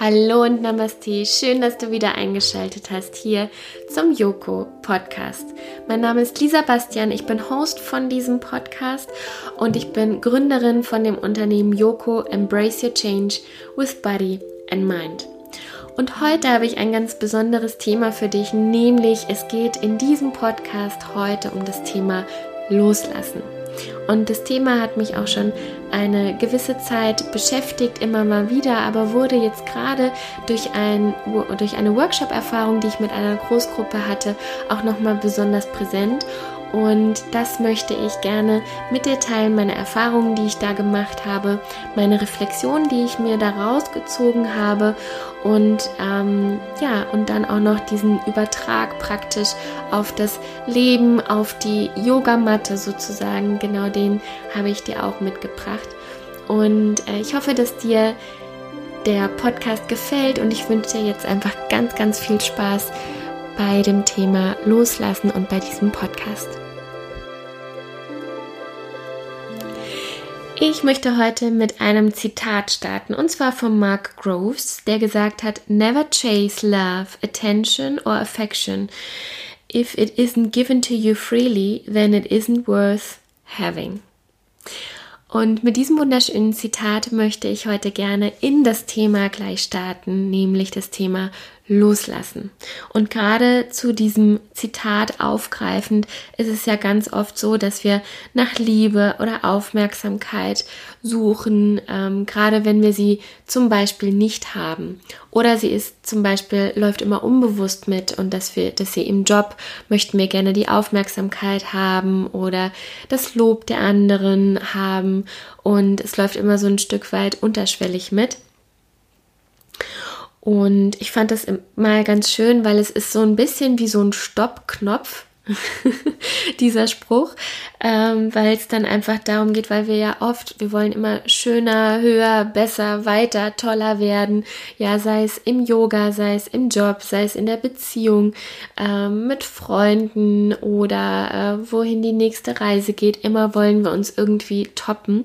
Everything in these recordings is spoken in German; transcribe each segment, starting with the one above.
Hallo und Namaste. Schön, dass du wieder eingeschaltet hast hier zum Yoko Podcast. Mein Name ist Lisa Bastian. Ich bin Host von diesem Podcast und ich bin Gründerin von dem Unternehmen Yoko Embrace Your Change with Body and Mind. Und heute habe ich ein ganz besonderes Thema für dich, nämlich es geht in diesem Podcast heute um das Thema Loslassen. Und das Thema hat mich auch schon eine gewisse Zeit beschäftigt, immer mal wieder, aber wurde jetzt gerade durch, ein, durch eine Workshop-Erfahrung, die ich mit einer Großgruppe hatte, auch nochmal besonders präsent. Und das möchte ich gerne mit dir teilen, meine Erfahrungen, die ich da gemacht habe, meine Reflexion, die ich mir daraus gezogen habe und ähm, ja, und dann auch noch diesen Übertrag praktisch auf das Leben, auf die Yogamatte sozusagen. Genau den habe ich dir auch mitgebracht. Und äh, ich hoffe, dass dir der Podcast gefällt und ich wünsche dir jetzt einfach ganz, ganz viel Spaß bei dem Thema Loslassen und bei diesem Podcast. Ich möchte heute mit einem Zitat starten, und zwar von Mark Groves, der gesagt hat, Never chase love, attention or affection. If it isn't given to you freely, then it isn't worth having. Und mit diesem wunderschönen Zitat möchte ich heute gerne in das Thema gleich starten, nämlich das Thema loslassen. Und gerade zu diesem Zitat aufgreifend ist es ja ganz oft so, dass wir nach Liebe oder Aufmerksamkeit suchen, ähm, gerade wenn wir sie zum Beispiel nicht haben. Oder sie ist zum Beispiel, läuft immer unbewusst mit und dass wir, dass sie im Job möchten wir gerne die Aufmerksamkeit haben oder das Lob der anderen haben und es läuft immer so ein Stück weit unterschwellig mit. Und ich fand das mal ganz schön, weil es ist so ein bisschen wie so ein Stoppknopf, dieser Spruch, ähm, weil es dann einfach darum geht, weil wir ja oft, wir wollen immer schöner, höher, besser, weiter, toller werden. Ja, sei es im Yoga, sei es im Job, sei es in der Beziehung, ähm, mit Freunden oder äh, wohin die nächste Reise geht. Immer wollen wir uns irgendwie toppen.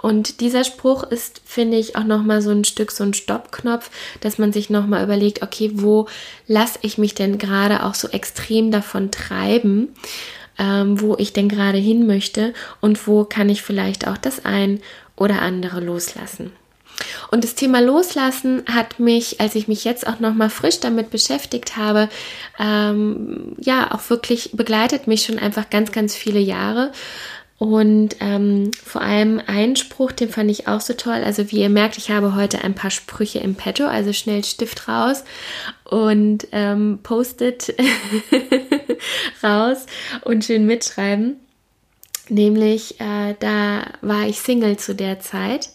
Und dieser Spruch ist, finde ich, auch nochmal so ein Stück, so ein Stoppknopf, dass man sich nochmal überlegt, okay, wo lasse ich mich denn gerade auch so extrem davon treiben? Ähm, wo ich denn gerade hin möchte und wo kann ich vielleicht auch das ein oder andere loslassen. Und das Thema Loslassen hat mich, als ich mich jetzt auch noch mal frisch damit beschäftigt habe, ähm, ja auch wirklich begleitet mich schon einfach ganz, ganz viele Jahre. Und ähm, vor allem ein Spruch, den fand ich auch so toll. Also wie ihr merkt, ich habe heute ein paar Sprüche im Petto, also schnell Stift raus und ähm, Post-it raus und schön mitschreiben. Nämlich, äh, da war ich Single zu der Zeit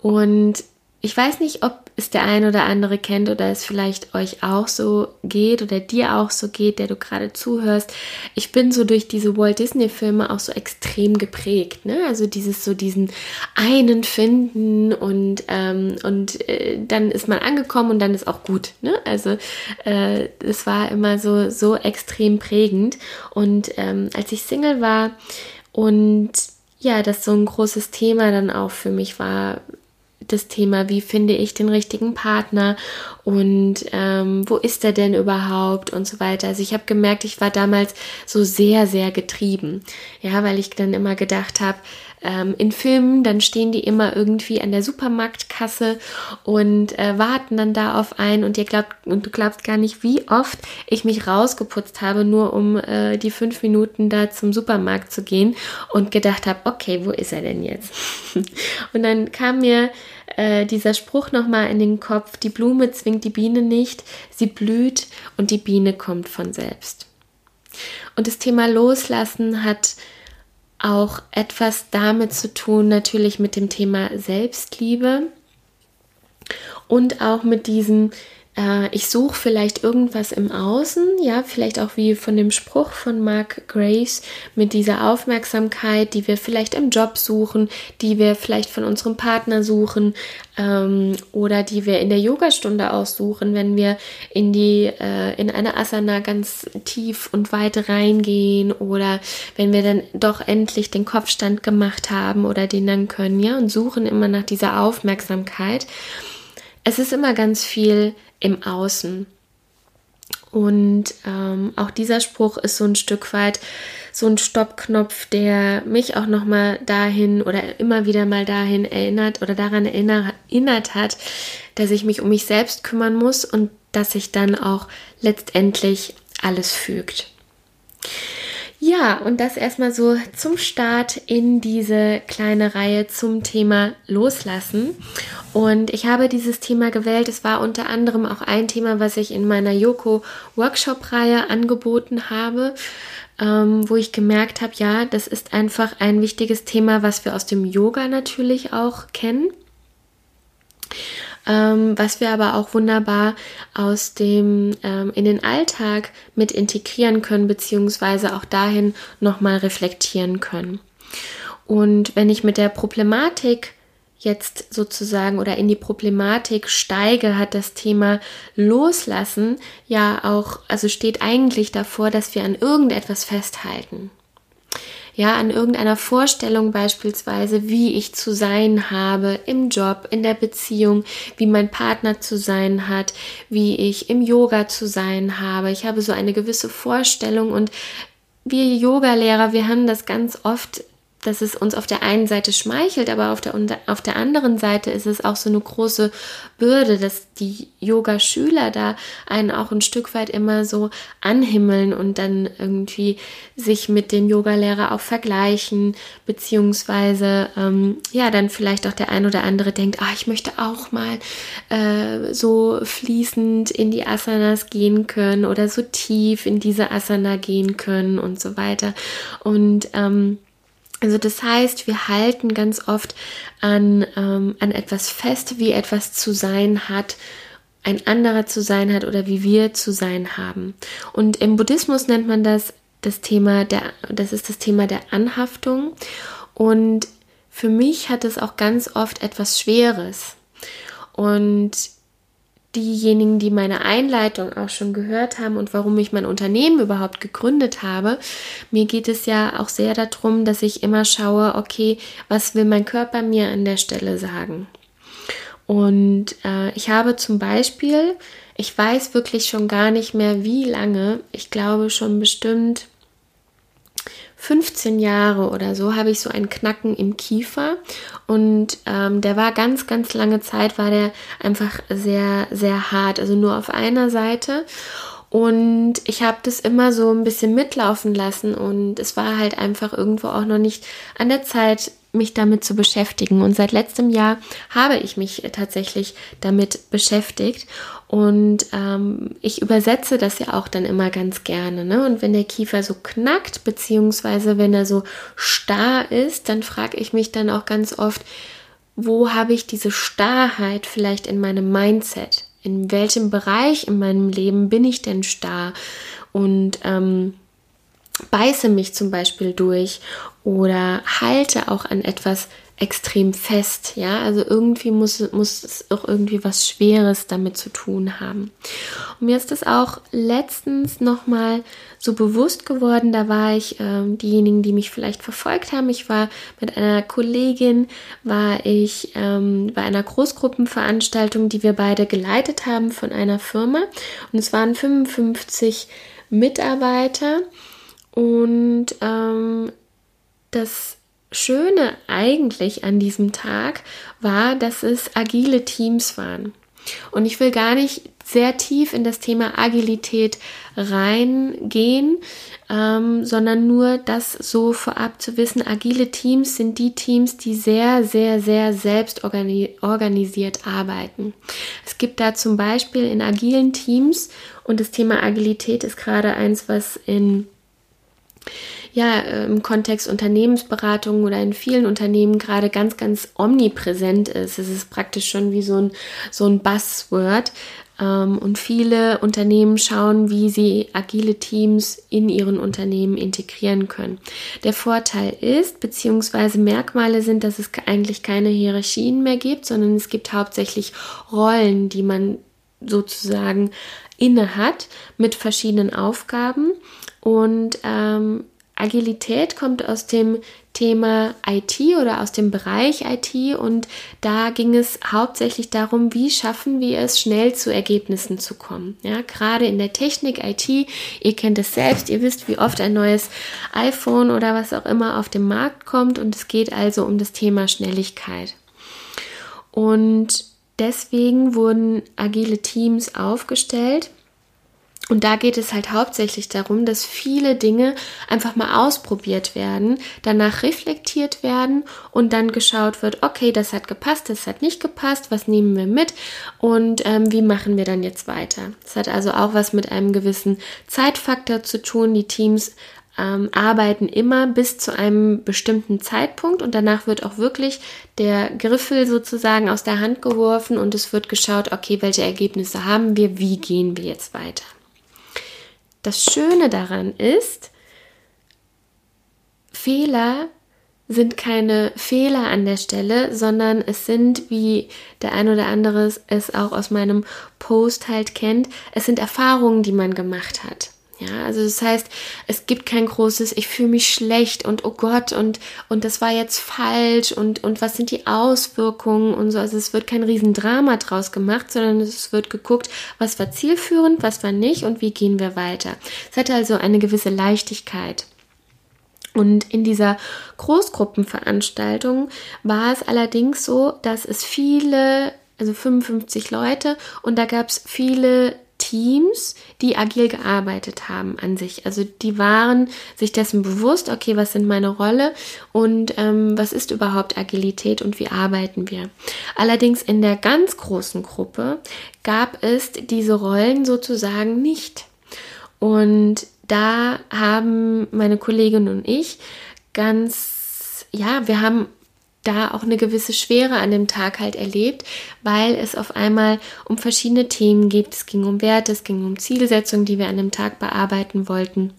und ich weiß nicht, ob es der ein oder andere kennt oder es vielleicht euch auch so geht oder dir auch so geht, der du gerade zuhörst. Ich bin so durch diese Walt Disney Filme auch so extrem geprägt. Ne? Also dieses so diesen einen finden und ähm, und äh, dann ist man angekommen und dann ist auch gut. Ne? Also äh, es war immer so so extrem prägend. Und ähm, als ich Single war und ja, das so ein großes Thema dann auch für mich war, das Thema, wie finde ich den richtigen Partner und ähm, wo ist er denn überhaupt und so weiter. Also ich habe gemerkt, ich war damals so sehr, sehr getrieben, ja, weil ich dann immer gedacht habe, ähm, in Filmen, dann stehen die immer irgendwie an der Supermarktkasse und äh, warten dann da auf einen und ihr glaubt und du glaubst gar nicht, wie oft ich mich rausgeputzt habe, nur um äh, die fünf Minuten da zum Supermarkt zu gehen und gedacht habe, okay, wo ist er denn jetzt? und dann kam mir äh, dieser Spruch nochmal in den Kopf, die Blume zwingt die Biene nicht, sie blüht und die Biene kommt von selbst. Und das Thema Loslassen hat auch etwas damit zu tun, natürlich mit dem Thema Selbstliebe und auch mit diesem äh, ich suche vielleicht irgendwas im Außen, ja, vielleicht auch wie von dem Spruch von Mark Grace mit dieser Aufmerksamkeit, die wir vielleicht im Job suchen, die wir vielleicht von unserem Partner suchen ähm, oder die wir in der Yogastunde aussuchen, wenn wir in die äh, in eine Asana ganz tief und weit reingehen oder wenn wir dann doch endlich den Kopfstand gemacht haben oder den dann können, ja, und suchen immer nach dieser Aufmerksamkeit. Es ist immer ganz viel im Außen. Und ähm, auch dieser Spruch ist so ein Stück weit so ein Stoppknopf, der mich auch nochmal dahin oder immer wieder mal dahin erinnert oder daran erinnert hat, dass ich mich um mich selbst kümmern muss und dass sich dann auch letztendlich alles fügt. Ja, und das erstmal so zum Start in diese kleine Reihe zum Thema Loslassen. Und ich habe dieses Thema gewählt. Es war unter anderem auch ein Thema, was ich in meiner Yoko Workshop-Reihe angeboten habe, ähm, wo ich gemerkt habe, ja, das ist einfach ein wichtiges Thema, was wir aus dem Yoga natürlich auch kennen ähm, was wir aber auch wunderbar aus dem ähm, in den Alltag mit integrieren können, beziehungsweise auch dahin nochmal reflektieren können. Und wenn ich mit der Problematik jetzt sozusagen oder in die Problematik steige, hat das Thema Loslassen ja auch, also steht eigentlich davor, dass wir an irgendetwas festhalten ja, an irgendeiner Vorstellung beispielsweise, wie ich zu sein habe im Job, in der Beziehung, wie mein Partner zu sein hat, wie ich im Yoga zu sein habe. Ich habe so eine gewisse Vorstellung und wir Yogalehrer, wir haben das ganz oft dass es uns auf der einen Seite schmeichelt, aber auf der, auf der anderen Seite ist es auch so eine große Bürde, dass die Yoga-Schüler da einen auch ein Stück weit immer so anhimmeln und dann irgendwie sich mit dem Yogalehrer auch vergleichen, beziehungsweise ähm, ja, dann vielleicht auch der ein oder andere denkt, ah, ich möchte auch mal äh, so fließend in die Asanas gehen können oder so tief in diese Asana gehen können und so weiter. Und ähm, also das heißt, wir halten ganz oft an, ähm, an etwas fest, wie etwas zu sein hat, ein anderer zu sein hat oder wie wir zu sein haben. Und im Buddhismus nennt man das das Thema der, das ist das Thema der Anhaftung. Und für mich hat es auch ganz oft etwas Schweres. Und diejenigen, die meine Einleitung auch schon gehört haben und warum ich mein Unternehmen überhaupt gegründet habe, mir geht es ja auch sehr darum, dass ich immer schaue, okay, was will mein Körper mir an der Stelle sagen? Und äh, ich habe zum Beispiel, ich weiß wirklich schon gar nicht mehr wie lange, ich glaube schon bestimmt 15 Jahre oder so habe ich so einen Knacken im Kiefer und ähm, der war ganz, ganz lange Zeit, war der einfach sehr, sehr hart, also nur auf einer Seite. Und ich habe das immer so ein bisschen mitlaufen lassen und es war halt einfach irgendwo auch noch nicht an der Zeit, mich damit zu beschäftigen. Und seit letztem Jahr habe ich mich tatsächlich damit beschäftigt. Und ähm, ich übersetze das ja auch dann immer ganz gerne. Ne? Und wenn der Kiefer so knackt, beziehungsweise wenn er so starr ist, dann frage ich mich dann auch ganz oft, wo habe ich diese Starrheit vielleicht in meinem Mindset? In welchem Bereich in meinem Leben bin ich denn starr? Und ähm, beiße mich zum Beispiel durch oder halte auch an etwas extrem fest, ja, also irgendwie muss, muss es auch irgendwie was Schweres damit zu tun haben. Und mir ist das auch letztens nochmal so bewusst geworden, da war ich, ähm, diejenigen, die mich vielleicht verfolgt haben, ich war mit einer Kollegin, war ich ähm, bei einer Großgruppenveranstaltung, die wir beide geleitet haben von einer Firma. Und es waren 55 Mitarbeiter und ähm, das Schöne eigentlich an diesem Tag war, dass es agile Teams waren. Und ich will gar nicht sehr tief in das Thema Agilität reingehen, ähm, sondern nur das so vorab zu wissen. Agile Teams sind die Teams, die sehr, sehr, sehr selbst organisiert arbeiten. Es gibt da zum Beispiel in agilen Teams und das Thema Agilität ist gerade eins, was in ja im Kontext Unternehmensberatung oder in vielen Unternehmen gerade ganz, ganz omnipräsent ist. Es ist praktisch schon wie so ein, so ein Buzzword. Ähm, und viele Unternehmen schauen, wie sie agile Teams in ihren Unternehmen integrieren können. Der Vorteil ist, beziehungsweise Merkmale sind, dass es eigentlich keine Hierarchien mehr gibt, sondern es gibt hauptsächlich Rollen, die man sozusagen inne hat mit verschiedenen Aufgaben und ähm, Agilität kommt aus dem Thema IT oder aus dem Bereich IT und da ging es hauptsächlich darum, wie schaffen wir es, schnell zu Ergebnissen zu kommen. Ja, gerade in der Technik IT, ihr kennt es selbst, ihr wisst, wie oft ein neues iPhone oder was auch immer auf den Markt kommt und es geht also um das Thema Schnelligkeit. Und deswegen wurden agile Teams aufgestellt und da geht es halt hauptsächlich darum, dass viele Dinge einfach mal ausprobiert werden, danach reflektiert werden und dann geschaut wird, okay, das hat gepasst, das hat nicht gepasst, was nehmen wir mit und ähm, wie machen wir dann jetzt weiter. Das hat also auch was mit einem gewissen Zeitfaktor zu tun. Die Teams ähm, arbeiten immer bis zu einem bestimmten Zeitpunkt und danach wird auch wirklich der Griffel sozusagen aus der Hand geworfen und es wird geschaut, okay, welche Ergebnisse haben wir, wie gehen wir jetzt weiter. Das Schöne daran ist, Fehler sind keine Fehler an der Stelle, sondern es sind, wie der ein oder andere es auch aus meinem Post halt kennt, es sind Erfahrungen, die man gemacht hat. Ja, also das heißt, es gibt kein großes, ich fühle mich schlecht und oh Gott und, und das war jetzt falsch und, und was sind die Auswirkungen und so. Also es wird kein Riesendrama draus gemacht, sondern es wird geguckt, was war zielführend, was war nicht und wie gehen wir weiter. Es hatte also eine gewisse Leichtigkeit. Und in dieser Großgruppenveranstaltung war es allerdings so, dass es viele, also 55 Leute, und da gab es viele Teams, die agil gearbeitet haben an sich. Also die waren sich dessen bewusst, okay, was sind meine Rolle und ähm, was ist überhaupt Agilität und wie arbeiten wir. Allerdings in der ganz großen Gruppe gab es diese Rollen sozusagen nicht. Und da haben meine Kollegin und ich ganz, ja, wir haben da auch eine gewisse Schwere an dem Tag halt erlebt, weil es auf einmal um verschiedene Themen geht. Es ging um Werte, es ging um Zielsetzungen, die wir an dem Tag bearbeiten wollten.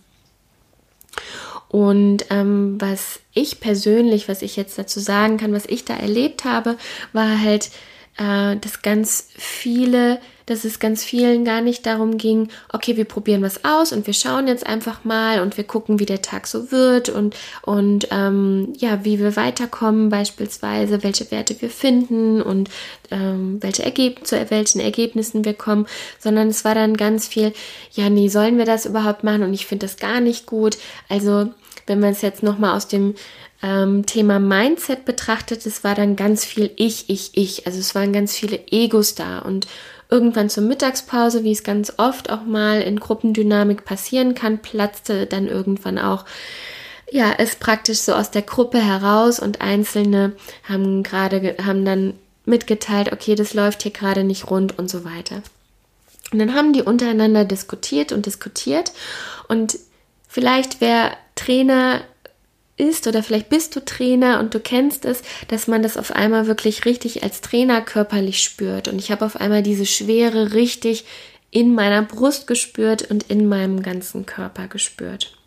Und ähm, was ich persönlich, was ich jetzt dazu sagen kann, was ich da erlebt habe, war halt, äh, dass ganz viele dass es ganz vielen gar nicht darum ging, okay, wir probieren was aus und wir schauen jetzt einfach mal und wir gucken, wie der Tag so wird und, und ähm, ja, wie wir weiterkommen, beispielsweise, welche Werte wir finden und ähm, welche Ergeb zu welchen Ergebnissen wir kommen, sondern es war dann ganz viel, ja, nee, sollen wir das überhaupt machen und ich finde das gar nicht gut. Also, wenn man es jetzt nochmal aus dem ähm, Thema Mindset betrachtet, es war dann ganz viel Ich, Ich, Ich. Also es waren ganz viele Egos da und Irgendwann zur Mittagspause, wie es ganz oft auch mal in Gruppendynamik passieren kann, platzte dann irgendwann auch ja, es praktisch so aus der Gruppe heraus und Einzelne haben gerade, haben dann mitgeteilt, okay, das läuft hier gerade nicht rund und so weiter. Und dann haben die untereinander diskutiert und diskutiert und vielleicht wer Trainer ist oder vielleicht bist du Trainer und du kennst es, dass man das auf einmal wirklich richtig als Trainer körperlich spürt. Und ich habe auf einmal diese Schwere richtig in meiner Brust gespürt und in meinem ganzen Körper gespürt.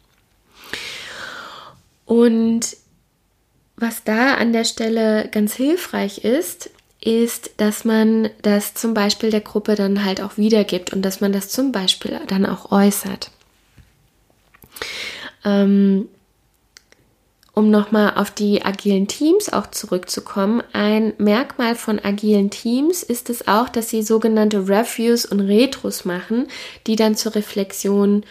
Und was da an der Stelle ganz hilfreich ist, ist, dass man das zum Beispiel der Gruppe dann halt auch wiedergibt und dass man das zum Beispiel dann auch äußert. Ähm, um nochmal auf die agilen Teams auch zurückzukommen, ein Merkmal von agilen Teams ist es auch, dass sie sogenannte Reviews und Retros machen, die dann zur Reflexion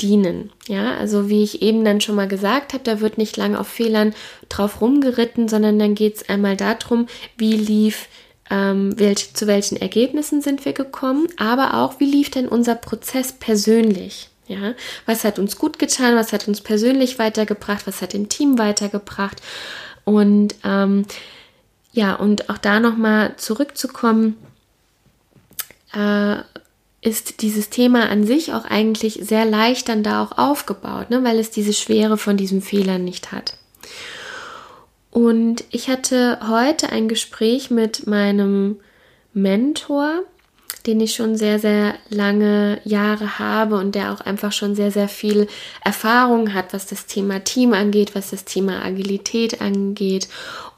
dienen. Ja, also wie ich eben dann schon mal gesagt habe, da wird nicht lange auf Fehlern drauf rumgeritten, sondern dann geht es einmal darum, wie lief ähm, welch, zu welchen Ergebnissen sind wir gekommen, aber auch, wie lief denn unser Prozess persönlich? Ja, was hat uns gut getan, was hat uns persönlich weitergebracht, was hat dem Team weitergebracht? Und ähm, ja, und auch da nochmal zurückzukommen, äh, ist dieses Thema an sich auch eigentlich sehr leicht dann da auch aufgebaut, ne, weil es diese Schwere von diesem Fehler nicht hat. Und ich hatte heute ein Gespräch mit meinem Mentor, den ich schon sehr, sehr lange Jahre habe und der auch einfach schon sehr, sehr viel Erfahrung hat, was das Thema Team angeht, was das Thema Agilität angeht.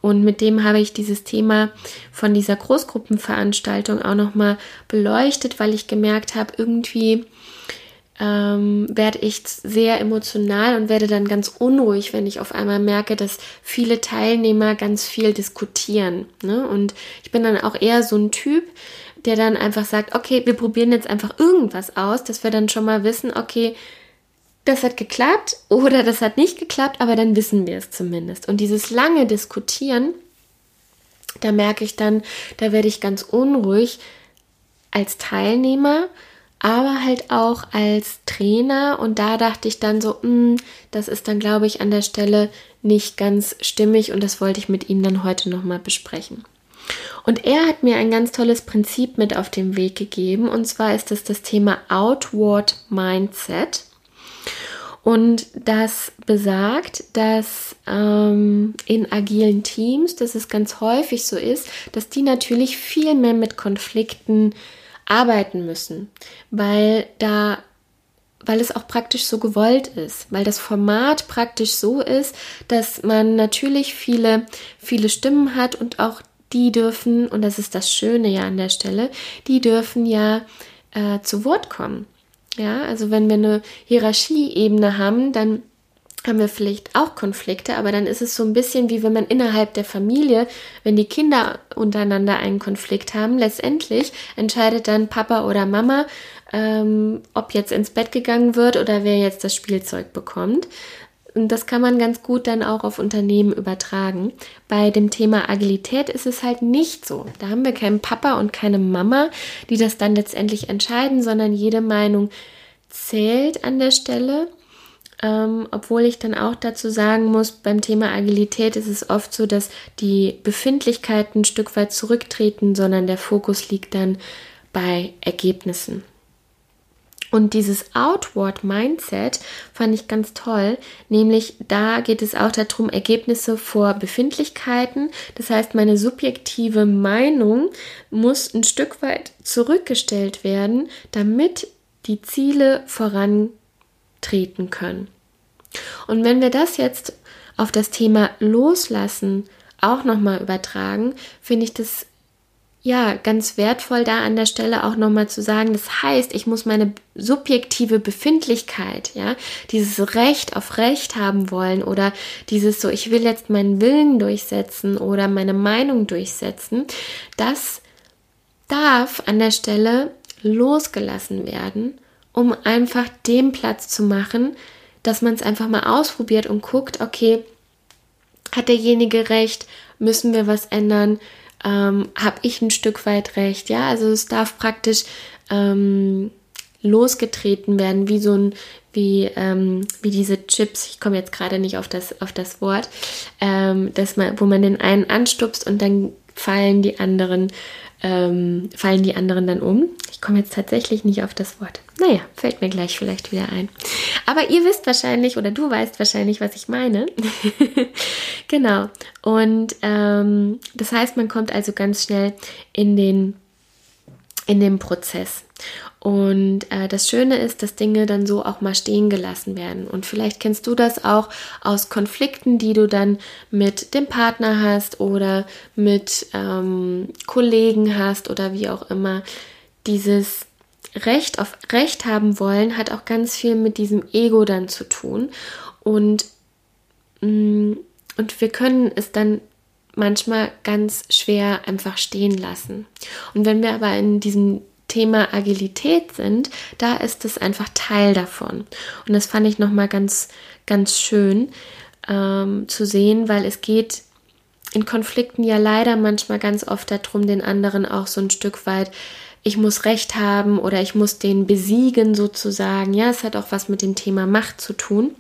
Und mit dem habe ich dieses Thema von dieser Großgruppenveranstaltung auch nochmal beleuchtet, weil ich gemerkt habe, irgendwie ähm, werde ich sehr emotional und werde dann ganz unruhig, wenn ich auf einmal merke, dass viele Teilnehmer ganz viel diskutieren. Ne? Und ich bin dann auch eher so ein Typ, der dann einfach sagt, okay, wir probieren jetzt einfach irgendwas aus, dass wir dann schon mal wissen, okay, das hat geklappt oder das hat nicht geklappt, aber dann wissen wir es zumindest. Und dieses lange Diskutieren, da merke ich dann, da werde ich ganz unruhig als Teilnehmer, aber halt auch als Trainer. Und da dachte ich dann so, mh, hm, das ist dann, glaube ich, an der Stelle nicht ganz stimmig und das wollte ich mit ihm dann heute nochmal besprechen. Und er hat mir ein ganz tolles Prinzip mit auf den Weg gegeben. Und zwar ist das das Thema Outward Mindset. Und das besagt, dass ähm, in agilen Teams, dass es ganz häufig so ist, dass die natürlich viel mehr mit Konflikten arbeiten müssen, weil da weil es auch praktisch so gewollt ist, weil das Format praktisch so ist, dass man natürlich viele, viele Stimmen hat und auch die dürfen, und das ist das Schöne ja an der Stelle, die dürfen ja äh, zu Wort kommen. Ja, also wenn wir eine Hierarchieebene haben, dann haben wir vielleicht auch Konflikte, aber dann ist es so ein bisschen wie wenn man innerhalb der Familie, wenn die Kinder untereinander einen Konflikt haben, letztendlich entscheidet dann Papa oder Mama, ähm, ob jetzt ins Bett gegangen wird oder wer jetzt das Spielzeug bekommt. Und das kann man ganz gut dann auch auf Unternehmen übertragen. Bei dem Thema Agilität ist es halt nicht so. Da haben wir keinen Papa und keine Mama, die das dann letztendlich entscheiden, sondern jede Meinung zählt an der Stelle. Ähm, obwohl ich dann auch dazu sagen muss, beim Thema Agilität ist es oft so, dass die Befindlichkeiten ein Stück weit zurücktreten, sondern der Fokus liegt dann bei Ergebnissen. Und dieses Outward Mindset fand ich ganz toll, nämlich da geht es auch darum, Ergebnisse vor Befindlichkeiten. Das heißt, meine subjektive Meinung muss ein Stück weit zurückgestellt werden, damit die Ziele vorantreten können. Und wenn wir das jetzt auf das Thema Loslassen auch nochmal übertragen, finde ich das ja, ganz wertvoll da an der Stelle auch nochmal zu sagen, das heißt, ich muss meine subjektive Befindlichkeit, ja, dieses Recht auf Recht haben wollen oder dieses so, ich will jetzt meinen Willen durchsetzen oder meine Meinung durchsetzen, das darf an der Stelle losgelassen werden, um einfach den Platz zu machen, dass man es einfach mal ausprobiert und guckt, okay, hat derjenige recht, müssen wir was ändern, ähm, habe ich ein Stück weit recht. Ja, also es darf praktisch ähm, losgetreten werden, wie so ein, wie, ähm, wie diese Chips, ich komme jetzt gerade nicht auf das, auf das Wort, ähm, dass man, wo man den einen anstupst und dann fallen die anderen ähm, fallen die anderen dann um. Ich komme jetzt tatsächlich nicht auf das Wort. Naja, fällt mir gleich vielleicht wieder ein. Aber ihr wisst wahrscheinlich oder du weißt wahrscheinlich, was ich meine. genau. Und ähm, das heißt, man kommt also ganz schnell in den, in den Prozess. Und äh, das Schöne ist, dass Dinge dann so auch mal stehen gelassen werden. Und vielleicht kennst du das auch aus Konflikten, die du dann mit dem Partner hast oder mit ähm, Kollegen hast oder wie auch immer. Dieses Recht auf Recht haben wollen hat auch ganz viel mit diesem Ego dann zu tun. Und, mh, mm, und wir können es dann manchmal ganz schwer einfach stehen lassen. Und wenn wir aber in diesem Thema Agilität sind, da ist es einfach Teil davon. Und das fand ich nochmal ganz, ganz schön ähm, zu sehen, weil es geht in Konflikten ja leider manchmal ganz oft darum, den anderen auch so ein Stück weit, ich muss Recht haben oder ich muss den besiegen sozusagen. Ja, es hat auch was mit dem Thema Macht zu tun.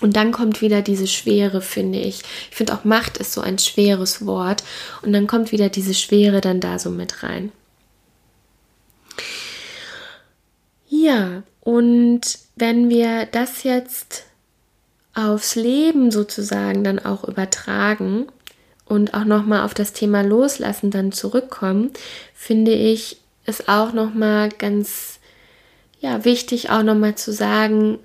Und dann kommt wieder diese Schwere, finde ich. Ich finde auch Macht ist so ein schweres Wort. Und dann kommt wieder diese Schwere dann da so mit rein. Ja, und wenn wir das jetzt aufs Leben sozusagen dann auch übertragen und auch nochmal auf das Thema Loslassen dann zurückkommen, finde ich es auch nochmal ganz ja, wichtig, auch nochmal zu sagen,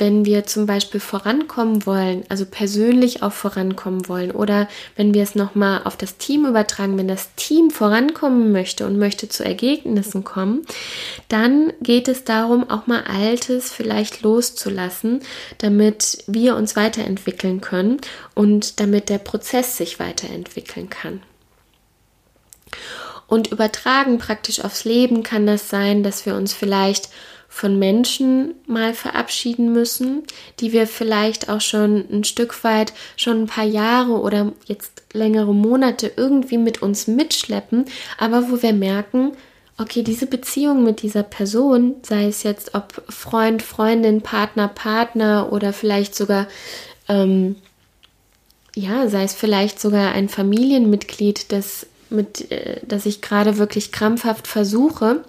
wenn wir zum Beispiel vorankommen wollen, also persönlich auch vorankommen wollen, oder wenn wir es nochmal auf das Team übertragen, wenn das Team vorankommen möchte und möchte zu Ergebnissen kommen, dann geht es darum, auch mal Altes vielleicht loszulassen, damit wir uns weiterentwickeln können und damit der Prozess sich weiterentwickeln kann. Und übertragen praktisch aufs Leben kann das sein, dass wir uns vielleicht von Menschen mal verabschieden müssen, die wir vielleicht auch schon ein Stück weit schon ein paar Jahre oder jetzt längere Monate irgendwie mit uns mitschleppen, aber wo wir merken, okay, diese Beziehung mit dieser Person, sei es jetzt ob Freund, Freundin, Partner, Partner oder vielleicht sogar, ähm, ja, sei es vielleicht sogar ein Familienmitglied, das, mit, äh, das ich gerade wirklich krampfhaft versuche,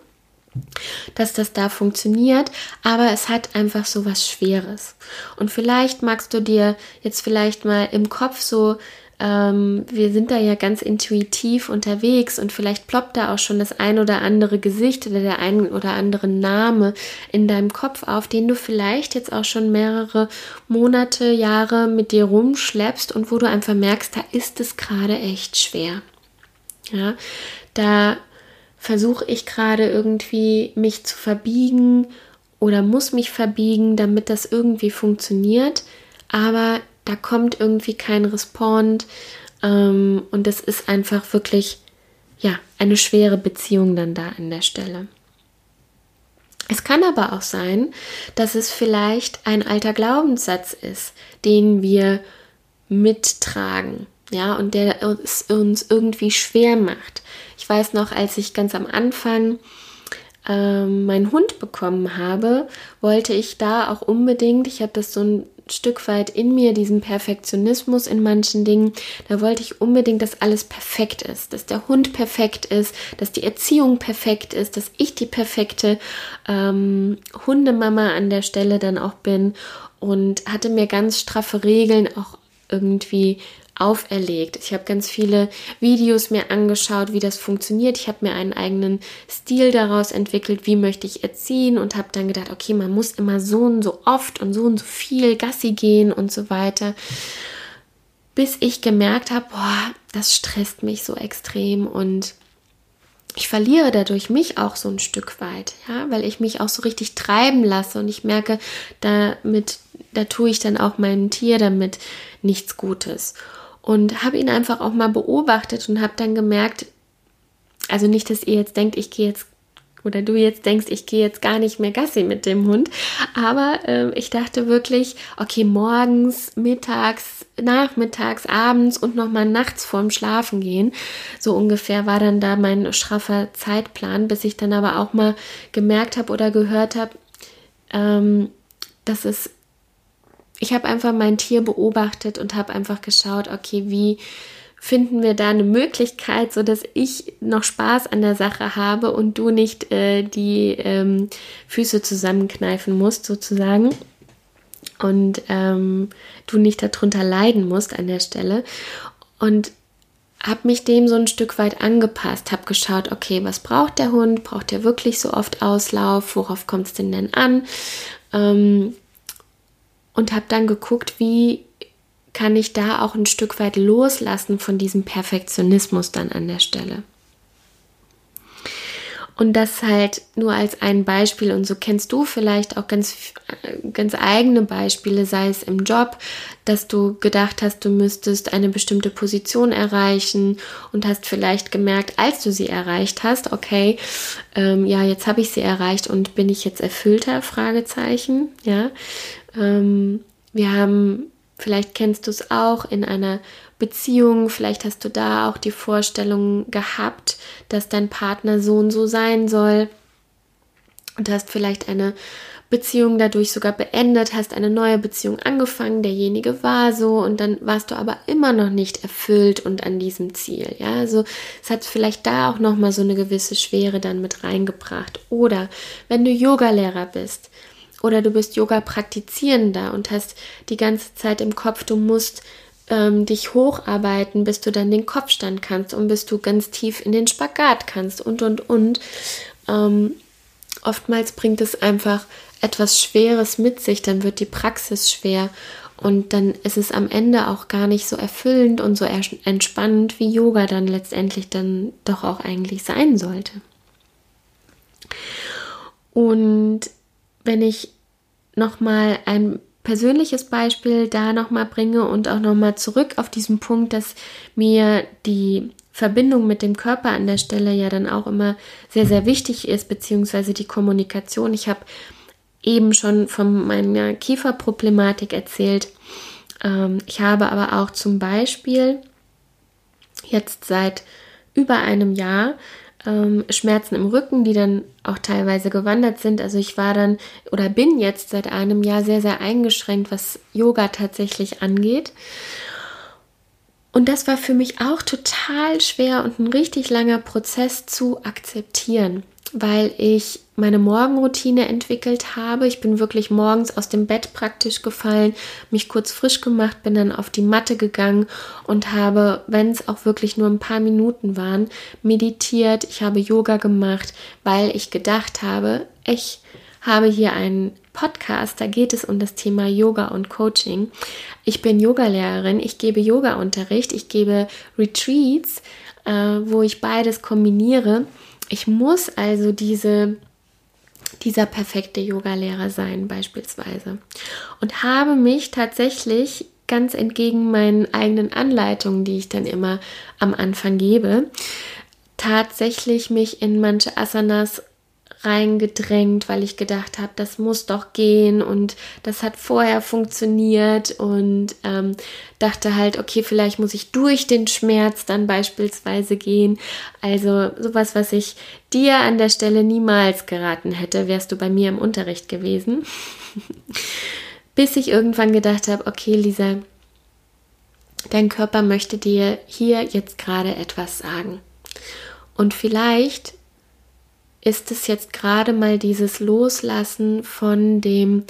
dass das da funktioniert, aber es hat einfach so was Schweres. Und vielleicht magst du dir jetzt vielleicht mal im Kopf so, ähm, wir sind da ja ganz intuitiv unterwegs und vielleicht ploppt da auch schon das ein oder andere Gesicht oder der ein oder andere Name in deinem Kopf auf, den du vielleicht jetzt auch schon mehrere Monate, Jahre mit dir rumschleppst und wo du einfach merkst, da ist es gerade echt schwer. Ja, da versuche ich gerade irgendwie mich zu verbiegen oder muss mich verbiegen, damit das irgendwie funktioniert. Aber da kommt irgendwie kein Respond ähm, und das ist einfach wirklich ja eine schwere Beziehung dann da an der Stelle. Es kann aber auch sein, dass es vielleicht ein alter Glaubenssatz ist, den wir mittragen, ja, und der es uns irgendwie schwer macht. Ich weiß noch, als ich ganz am Anfang ähm, meinen Hund bekommen habe, wollte ich da auch unbedingt, ich habe das so ein Stück weit in mir, diesen Perfektionismus in manchen Dingen, da wollte ich unbedingt, dass alles perfekt ist, dass der Hund perfekt ist, dass die Erziehung perfekt ist, dass ich die perfekte ähm, Hundemama an der Stelle dann auch bin und hatte mir ganz straffe Regeln auch irgendwie auferlegt. Ich habe ganz viele Videos mir angeschaut, wie das funktioniert. Ich habe mir einen eigenen Stil daraus entwickelt, wie möchte ich erziehen und habe dann gedacht, okay, man muss immer so und so oft und so und so viel Gassi gehen und so weiter. Bis ich gemerkt habe, boah, das stresst mich so extrem und ich verliere dadurch mich auch so ein Stück weit, ja, weil ich mich auch so richtig treiben lasse und ich merke, damit, da tue ich dann auch meinem Tier damit nichts Gutes und habe ihn einfach auch mal beobachtet und habe dann gemerkt, also nicht, dass ihr jetzt denkt, ich gehe jetzt oder du jetzt denkst, ich gehe jetzt gar nicht mehr Gassi mit dem Hund, aber äh, ich dachte wirklich, okay, morgens, mittags, nachmittags, abends und nochmal nachts vorm Schlafen gehen, so ungefähr war dann da mein schraffer Zeitplan, bis ich dann aber auch mal gemerkt habe oder gehört habe, ähm, dass es ich habe einfach mein Tier beobachtet und habe einfach geschaut, okay, wie finden wir da eine Möglichkeit, so dass ich noch Spaß an der Sache habe und du nicht äh, die ähm, Füße zusammenkneifen musst sozusagen und ähm, du nicht darunter leiden musst an der Stelle und habe mich dem so ein Stück weit angepasst, habe geschaut, okay, was braucht der Hund? Braucht er wirklich so oft Auslauf? Worauf kommt es denn denn an? Ähm, und habe dann geguckt, wie kann ich da auch ein Stück weit loslassen von diesem Perfektionismus dann an der Stelle. Und das halt nur als ein Beispiel. Und so kennst du vielleicht auch ganz, ganz eigene Beispiele, sei es im Job, dass du gedacht hast, du müsstest eine bestimmte Position erreichen und hast vielleicht gemerkt, als du sie erreicht hast, okay, ähm, ja, jetzt habe ich sie erreicht und bin ich jetzt erfüllter? Fragezeichen, ja. Ähm, wir haben, vielleicht kennst du es auch, in einer Beziehung, vielleicht hast du da auch die Vorstellung gehabt, dass dein Partner so und so sein soll und hast vielleicht eine Beziehung dadurch sogar beendet, hast eine neue Beziehung angefangen, derjenige war so und dann warst du aber immer noch nicht erfüllt und an diesem Ziel. Ja, also es hat vielleicht da auch noch mal so eine gewisse Schwere dann mit reingebracht. Oder wenn du Yogalehrer bist, oder du bist Yoga-Praktizierender und hast die ganze Zeit im Kopf, du musst ähm, dich hocharbeiten, bis du dann den Kopfstand kannst und bis du ganz tief in den Spagat kannst und und und. Ähm, oftmals bringt es einfach etwas Schweres mit sich, dann wird die Praxis schwer und dann ist es am Ende auch gar nicht so erfüllend und so entspannend, wie Yoga dann letztendlich dann doch auch eigentlich sein sollte. Und wenn ich nochmal ein persönliches Beispiel da nochmal bringe und auch nochmal zurück auf diesen Punkt, dass mir die Verbindung mit dem Körper an der Stelle ja dann auch immer sehr, sehr wichtig ist, beziehungsweise die Kommunikation. Ich habe eben schon von meiner Kieferproblematik erzählt. Ähm, ich habe aber auch zum Beispiel jetzt seit über einem Jahr ähm, Schmerzen im Rücken, die dann auch teilweise gewandert sind. Also ich war dann oder bin jetzt seit einem Jahr sehr, sehr eingeschränkt, was Yoga tatsächlich angeht. Und das war für mich auch total schwer und ein richtig langer Prozess zu akzeptieren, weil ich meine Morgenroutine entwickelt habe. Ich bin wirklich morgens aus dem Bett praktisch gefallen, mich kurz frisch gemacht, bin dann auf die Matte gegangen und habe, wenn es auch wirklich nur ein paar Minuten waren, meditiert. Ich habe Yoga gemacht, weil ich gedacht habe, ich habe hier einen Podcast, da geht es um das Thema Yoga und Coaching. Ich bin Yogalehrerin, ich gebe Yoga-Unterricht, ich gebe Retreats, äh, wo ich beides kombiniere. Ich muss also diese dieser perfekte Yogalehrer sein beispielsweise. Und habe mich tatsächlich ganz entgegen meinen eigenen Anleitungen, die ich dann immer am Anfang gebe, tatsächlich mich in manche Asanas reingedrängt, weil ich gedacht habe, das muss doch gehen und das hat vorher funktioniert und ähm, dachte halt, okay, vielleicht muss ich durch den Schmerz dann beispielsweise gehen. Also sowas, was ich dir an der Stelle niemals geraten hätte, wärst du bei mir im Unterricht gewesen. Bis ich irgendwann gedacht habe, okay, Lisa, dein Körper möchte dir hier jetzt gerade etwas sagen. Und vielleicht ist es jetzt gerade mal dieses Loslassen von dem,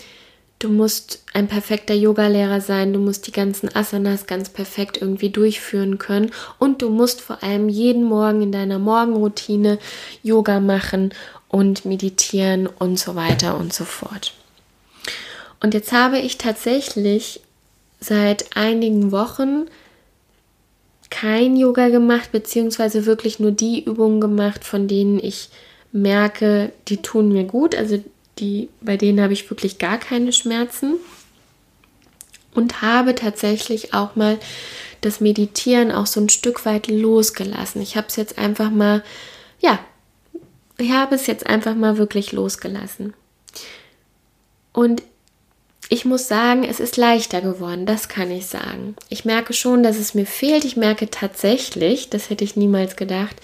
du musst ein perfekter Yogalehrer sein, du musst die ganzen Asanas ganz perfekt irgendwie durchführen können und du musst vor allem jeden Morgen in deiner Morgenroutine Yoga machen und meditieren und so weiter und so fort. Und jetzt habe ich tatsächlich seit einigen Wochen kein Yoga gemacht, beziehungsweise wirklich nur die Übungen gemacht, von denen ich merke, die tun mir gut. Also die, bei denen habe ich wirklich gar keine Schmerzen. Und habe tatsächlich auch mal das Meditieren auch so ein Stück weit losgelassen. Ich habe es jetzt einfach mal, ja, ich habe es jetzt einfach mal wirklich losgelassen. Und ich muss sagen, es ist leichter geworden, das kann ich sagen. Ich merke schon, dass es mir fehlt. Ich merke tatsächlich, das hätte ich niemals gedacht,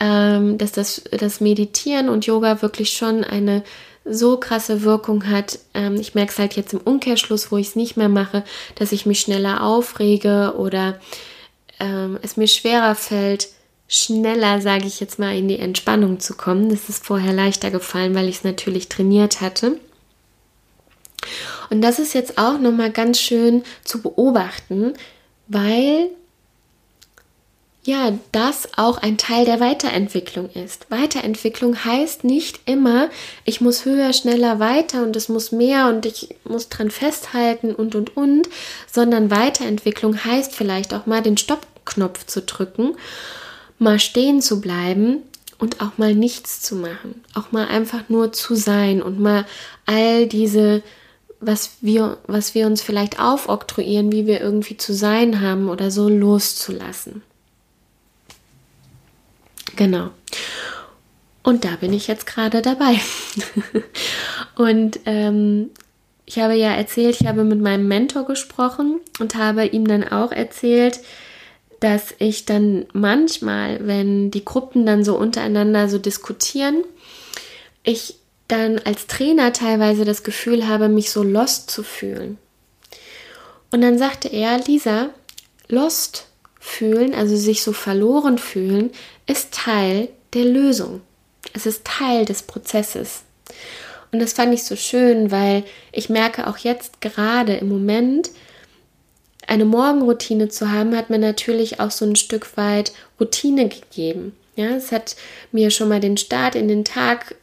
ähm, dass das, das Meditieren und Yoga wirklich schon eine so krasse Wirkung hat. Ähm, ich merke es halt jetzt im Umkehrschluss, wo ich es nicht mehr mache, dass ich mich schneller aufrege oder ähm, es mir schwerer fällt, schneller, sage ich jetzt mal, in die Entspannung zu kommen. Das ist vorher leichter gefallen, weil ich es natürlich trainiert hatte. Und das ist jetzt auch nochmal ganz schön zu beobachten, weil ja, das auch ein Teil der Weiterentwicklung ist. Weiterentwicklung heißt nicht immer, ich muss höher, schneller, weiter und es muss mehr und ich muss dran festhalten und und und, sondern Weiterentwicklung heißt vielleicht auch mal den Stoppknopf zu drücken, mal stehen zu bleiben und auch mal nichts zu machen, auch mal einfach nur zu sein und mal all diese was wir, was wir uns vielleicht aufoktroyieren, wie wir irgendwie zu sein haben oder so loszulassen. Genau. Und da bin ich jetzt gerade dabei. und ähm, ich habe ja erzählt, ich habe mit meinem Mentor gesprochen und habe ihm dann auch erzählt, dass ich dann manchmal, wenn die Gruppen dann so untereinander so diskutieren, ich dann als Trainer teilweise das Gefühl habe, mich so lost zu fühlen. Und dann sagte er, Lisa, lost fühlen, also sich so verloren fühlen, ist Teil der Lösung. Es ist Teil des Prozesses. Und das fand ich so schön, weil ich merke auch jetzt gerade im Moment, eine Morgenroutine zu haben, hat mir natürlich auch so ein Stück weit Routine gegeben. Ja, es hat mir schon mal den Start in den Tag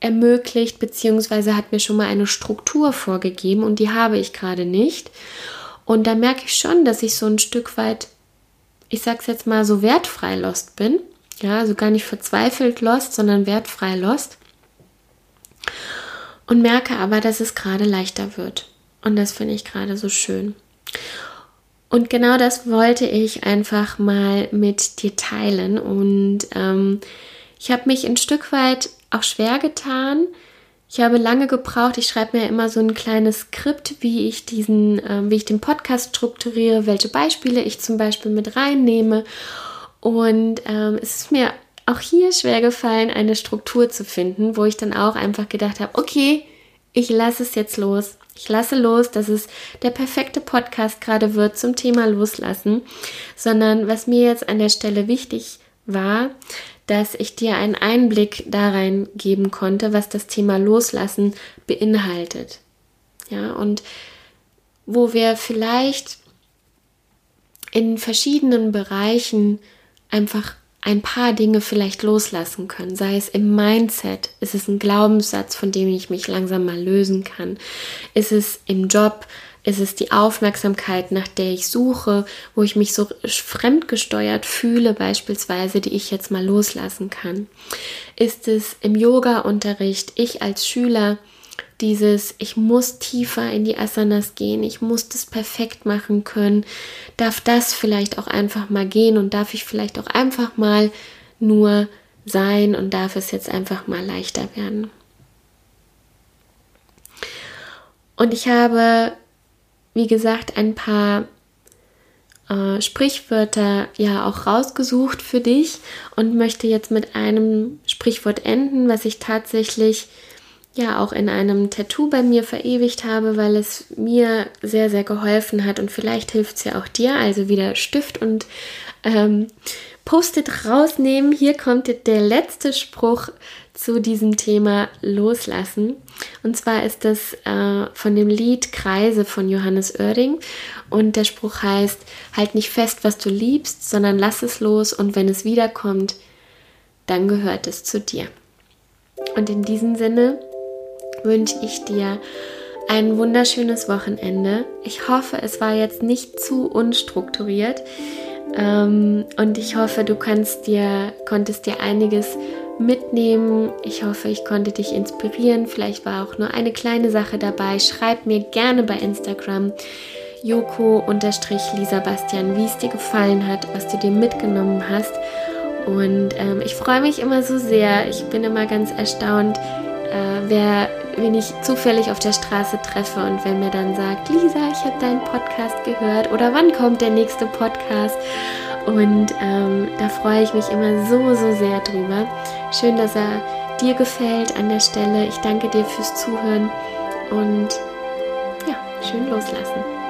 ermöglicht, beziehungsweise hat mir schon mal eine Struktur vorgegeben und die habe ich gerade nicht. Und da merke ich schon, dass ich so ein Stück weit, ich sag's jetzt mal, so wertfrei lost bin. Ja, also gar nicht verzweifelt lost, sondern wertfrei lost. Und merke aber, dass es gerade leichter wird. Und das finde ich gerade so schön. Und genau das wollte ich einfach mal mit dir teilen. Und ähm, ich habe mich ein Stück weit auch schwer getan. Ich habe lange gebraucht. Ich schreibe mir immer so ein kleines Skript, wie ich diesen, äh, wie ich den Podcast strukturiere, welche Beispiele ich zum Beispiel mit reinnehme. Und ähm, es ist mir auch hier schwer gefallen, eine Struktur zu finden, wo ich dann auch einfach gedacht habe, okay, ich lasse es jetzt los. Ich lasse los, dass es der perfekte Podcast gerade wird zum Thema Loslassen, sondern was mir jetzt an der Stelle wichtig war, dass ich dir einen Einblick da rein geben konnte, was das Thema Loslassen beinhaltet. Ja, und wo wir vielleicht in verschiedenen Bereichen einfach ein paar Dinge vielleicht loslassen können. Sei es im Mindset, ist es ein Glaubenssatz, von dem ich mich langsam mal lösen kann. Ist es im Job, ist es die Aufmerksamkeit, nach der ich suche, wo ich mich so fremdgesteuert fühle, beispielsweise, die ich jetzt mal loslassen kann? Ist es im Yoga-Unterricht, ich als Schüler, dieses, ich muss tiefer in die Asanas gehen, ich muss das perfekt machen können, darf das vielleicht auch einfach mal gehen und darf ich vielleicht auch einfach mal nur sein und darf es jetzt einfach mal leichter werden. Und ich habe, wie gesagt, ein paar äh, Sprichwörter ja auch rausgesucht für dich und möchte jetzt mit einem Sprichwort enden, was ich tatsächlich ja auch in einem Tattoo bei mir verewigt habe, weil es mir sehr, sehr geholfen hat und vielleicht hilft es ja auch dir. Also wieder Stift und ähm, Post-it rausnehmen. Hier kommt der letzte Spruch zu diesem Thema Loslassen. Und zwar ist das äh, von dem Lied Kreise von Johannes Oerding. Und der Spruch heißt, halt nicht fest, was du liebst, sondern lass es los und wenn es wiederkommt, dann gehört es zu dir. Und in diesem Sinne wünsche ich dir ein wunderschönes Wochenende. Ich hoffe, es war jetzt nicht zu unstrukturiert ähm, und ich hoffe, du dir, konntest dir einiges mitnehmen. Ich hoffe, ich konnte dich inspirieren. Vielleicht war auch nur eine kleine Sache dabei. Schreib mir gerne bei Instagram Joko-Lisa Bastian, wie es dir gefallen hat, was du dir mitgenommen hast. Und ähm, ich freue mich immer so sehr. Ich bin immer ganz erstaunt, äh, wer, wen ich zufällig auf der Straße treffe und wer mir dann sagt, Lisa, ich habe deinen Podcast gehört oder wann kommt der nächste Podcast? Und ähm, da freue ich mich immer so, so sehr drüber. Schön, dass er dir gefällt an der Stelle. Ich danke dir fürs Zuhören und ja, schön loslassen.